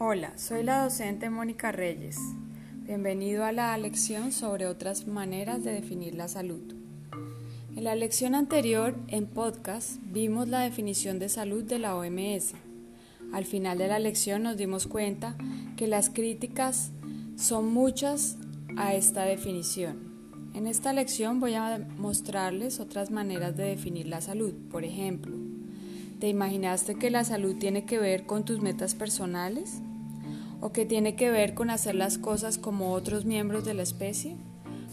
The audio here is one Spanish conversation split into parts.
Hola, soy la docente Mónica Reyes. Bienvenido a la lección sobre otras maneras de definir la salud. En la lección anterior, en podcast, vimos la definición de salud de la OMS. Al final de la lección nos dimos cuenta que las críticas son muchas a esta definición. En esta lección voy a mostrarles otras maneras de definir la salud. Por ejemplo, ¿te imaginaste que la salud tiene que ver con tus metas personales? ¿O que tiene que ver con hacer las cosas como otros miembros de la especie?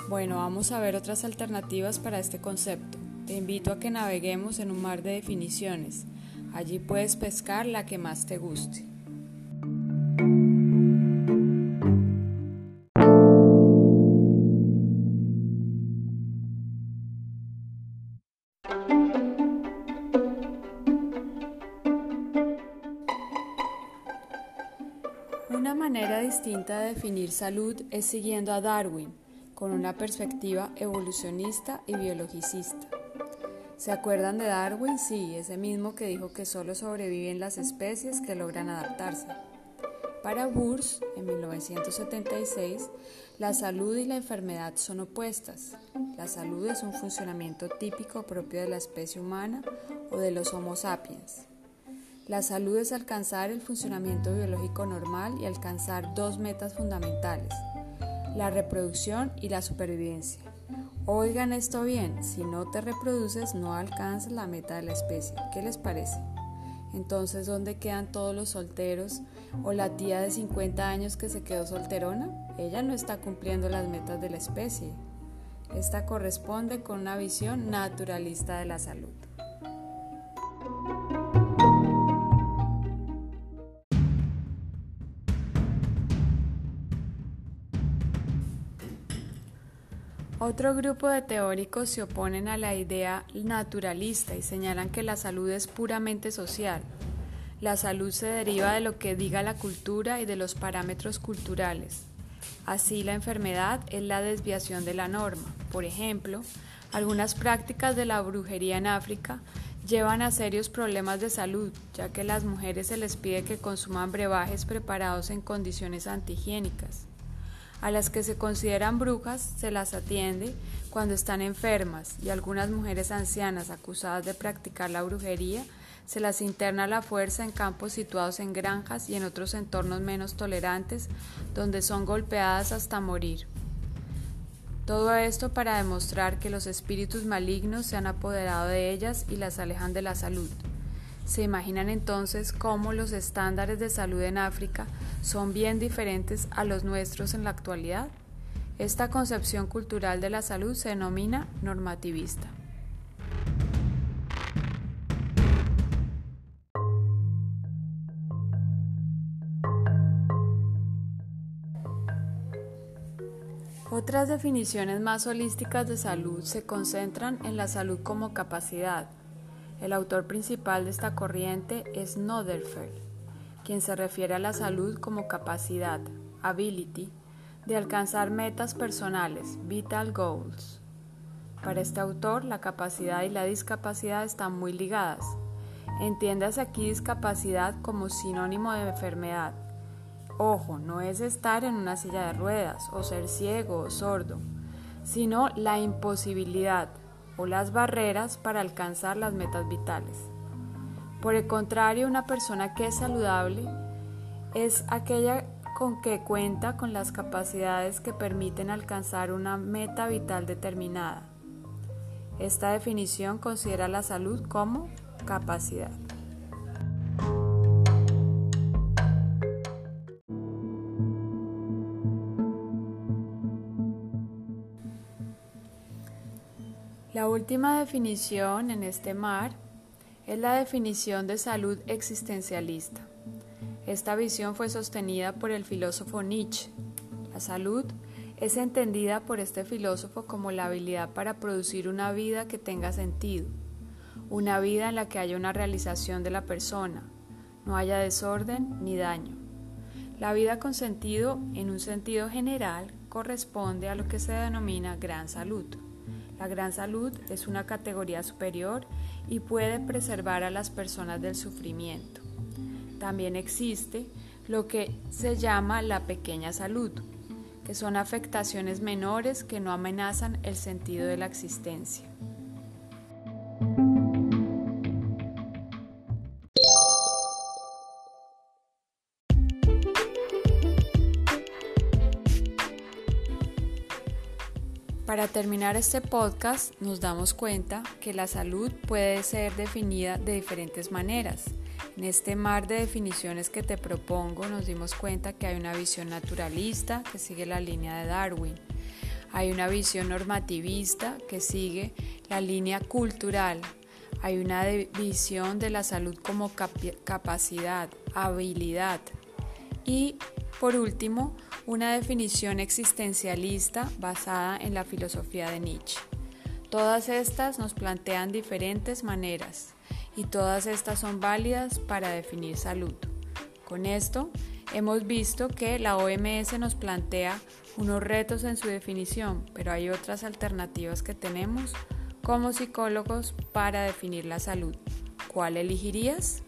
Bueno, vamos a ver otras alternativas para este concepto. Te invito a que naveguemos en un mar de definiciones. Allí puedes pescar la que más te guste. Manera distinta de definir salud es siguiendo a Darwin, con una perspectiva evolucionista y biologicista. ¿Se acuerdan de Darwin? Sí, ese mismo que dijo que solo sobreviven las especies que logran adaptarse. Para Burs, en 1976, la salud y la enfermedad son opuestas. La salud es un funcionamiento típico propio de la especie humana o de los Homo sapiens. La salud es alcanzar el funcionamiento biológico normal y alcanzar dos metas fundamentales, la reproducción y la supervivencia. Oigan esto bien, si no te reproduces no alcanzas la meta de la especie. ¿Qué les parece? Entonces, ¿dónde quedan todos los solteros o la tía de 50 años que se quedó solterona? Ella no está cumpliendo las metas de la especie. Esta corresponde con una visión naturalista de la salud. Otro grupo de teóricos se oponen a la idea naturalista y señalan que la salud es puramente social. La salud se deriva de lo que diga la cultura y de los parámetros culturales. Así la enfermedad es la desviación de la norma. Por ejemplo, algunas prácticas de la brujería en África llevan a serios problemas de salud, ya que a las mujeres se les pide que consuman brebajes preparados en condiciones antihigiénicas. A las que se consideran brujas se las atiende cuando están enfermas y algunas mujeres ancianas acusadas de practicar la brujería se las interna a la fuerza en campos situados en granjas y en otros entornos menos tolerantes donde son golpeadas hasta morir. Todo esto para demostrar que los espíritus malignos se han apoderado de ellas y las alejan de la salud. ¿Se imaginan entonces cómo los estándares de salud en África son bien diferentes a los nuestros en la actualidad? Esta concepción cultural de la salud se denomina normativista. Otras definiciones más holísticas de salud se concentran en la salud como capacidad, el autor principal de esta corriente es Noderfeld, quien se refiere a la salud como capacidad, ability, de alcanzar metas personales, vital goals. Para este autor, la capacidad y la discapacidad están muy ligadas. Entiéndase aquí discapacidad como sinónimo de enfermedad. Ojo, no es estar en una silla de ruedas o ser ciego o sordo, sino la imposibilidad, o las barreras para alcanzar las metas vitales. Por el contrario, una persona que es saludable es aquella con que cuenta con las capacidades que permiten alcanzar una meta vital determinada. Esta definición considera la salud como capacidad. La última definición en este mar es la definición de salud existencialista. Esta visión fue sostenida por el filósofo Nietzsche. La salud es entendida por este filósofo como la habilidad para producir una vida que tenga sentido, una vida en la que haya una realización de la persona, no haya desorden ni daño. La vida con sentido, en un sentido general, corresponde a lo que se denomina gran salud La gran salud es una categoría superior y puede preservar a las personas del sufrimiento. También existe lo que se llama la pequeña salud, que son afectaciones menores que no amenazan el sentido de la existencia. Para terminar este podcast nos damos cuenta que la salud puede ser definida de diferentes maneras. En este mar de definiciones que te propongo nos dimos cuenta que hay una visión naturalista que sigue la línea de Darwin. Hay una visión normativista que sigue la línea cultural. Hay una visión de la salud como capacidad, habilidad. Y por último, una definición existencialista basada en la filosofía de Nietzsche. Todas estas nos plantean diferentes maneras y todas estas son válidas para definir salud. Con esto, hemos visto que la OMS nos plantea unos retos en su definición, pero hay otras alternativas que tenemos como psicólogos para definir la salud. ¿Cuál elegirías?